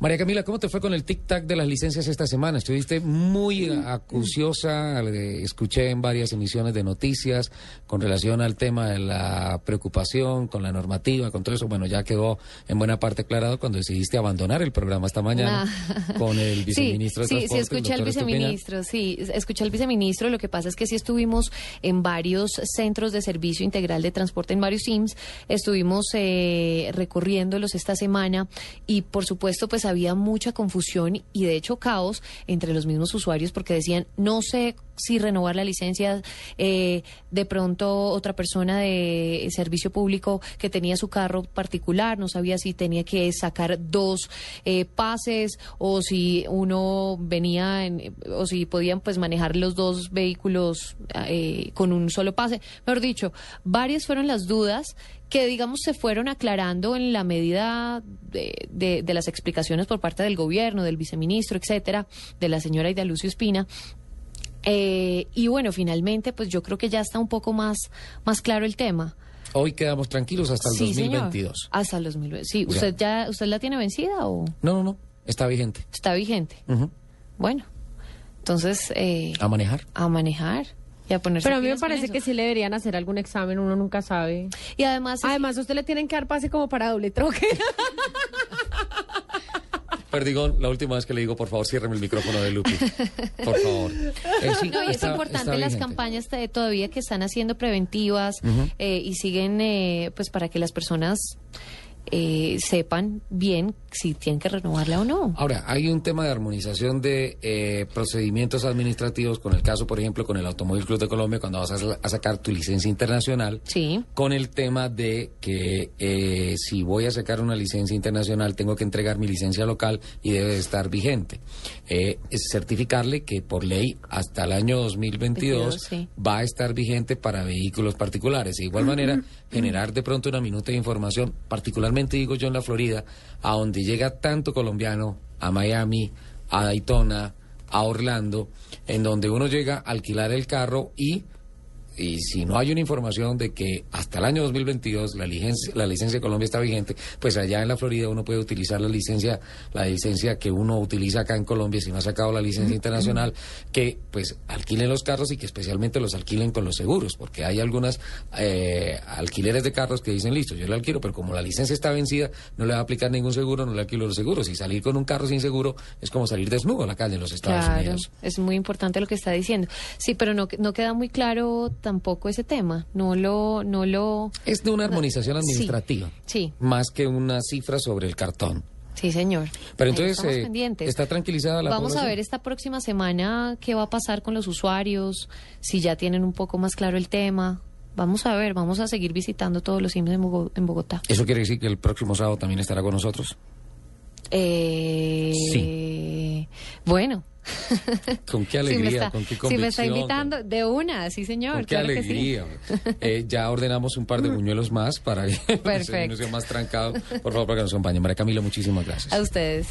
María Camila, ¿cómo te fue con el tic-tac de las licencias esta semana? Estuviste muy acuciosa, escuché en varias emisiones de noticias con relación al tema de la preocupación con la normativa, con todo eso. Bueno, ya quedó en buena parte aclarado cuando decidiste abandonar el programa esta mañana Ah. con el viceministro sí, de sí, escuché al viceministro, sí, escuché al viceministro. Lo que pasa es que sí estuvimos en varios centros de servicio integral de transporte, en varios SIMS. Estuvimos eh, recorriéndolos esta semana y, por supuesto, pues había mucha confusión y, de hecho, caos entre los mismos usuarios porque decían, no sé si renovar la licencia, eh, de pronto otra persona de servicio público que tenía su carro particular, no sabía si tenía que sacar dos eh, pases o si uno venía en- o si podían pues manejar los dos vehículos eh, con un solo pase. Mejor dicho, varias fueron las dudas que digamos se fueron aclarando en la medida de, de- de las explicaciones por parte del gobierno, del viceministro, etcétera, de la señora Ida Lucio Espina. Eh, y bueno, finalmente, pues yo creo que ya está un poco más, más claro el tema. Hoy quedamos tranquilos hasta el sí, 2022. señor. Hasta el 2022. Sí, Ya. ¿usted ya usted la tiene vencida o No, no, no, está vigente. está vigente? Bueno, entonces eh, A manejar. a manejar y a ponerse Pero a mí me parece que sí le deberían hacer algún examen, uno nunca sabe. Y además, Además, a usted le tienen que dar pase como para doble troque. Perdigón, la última vez que le digo, por favor, ciérreme el micrófono de Lupi. Por favor. Eh, sí, No, y es está- importante está las campañas todavía que están haciendo preventivas eh, y siguen, eh, pues para que las personas eh, sepan bien si tienen que renovarla o no. Ahora, hay un tema de armonización de eh, procedimientos administrativos con el caso, por ejemplo, con el Automóvil Club de Colombia, cuando vas a, a sacar tu licencia internacional, Sí. con el tema de que eh, si voy a sacar una licencia internacional, tengo que entregar mi licencia local y debe de estar vigente. Eh, es certificarle que por ley hasta el año 2022 22, sí. va a estar vigente para vehículos particulares. De igual manera, generar de pronto una minuta de información, digo yo en la Florida, a donde llega tanto colombiano, a Miami, a Daytona, a Orlando, en donde uno llega a alquilar el carro y y si no hay una información de que hasta el año 2022 la licencia, la licencia de Colombia está vigente, pues allá en la Florida uno puede utilizar la licencia, la licencia que uno utiliza acá en Colombia si no ha sacado la licencia internacional, que pues alquilen los carros y que especialmente los alquilen con los seguros, porque hay algunas eh, alquileres de carros que dicen, listo, yo le alquilo, pero como la licencia está vencida, no le va a aplicar ningún seguro, no le alquilo los seguros. Y salir con un carro sin seguro es como salir desnudo a la calle en los Estados Claro, Unidos. es muy importante lo que está diciendo. Sí, pero no, no queda muy claro tampoco ese tema. No lo, no lo. Es de una armonización Sí. administrativa. Sí, más que una cifra sobre el cartón. sí, señor. Pero entonces eh, está tranquilizada la Vamos a ver esta próxima semana qué va a pasar con los usuarios, si ya tienen un poco más claro el tema. Vamos a ver, vamos a seguir visitando todos los CIMS en Bogo- en Bogotá. Eso quiere decir que el próximo sábado también estará con nosotros. Eh, Bueno. Con qué Si alegría, está- con qué Si me está convicción, invitando, de una, sí señor. Con qué claro que sí. alegría. Eh, ya ordenamos un par de buñuelos más para que desayuno sea más trancado. Por favor, para que nos acompañen. María Camila, muchísimas gracias. A ustedes.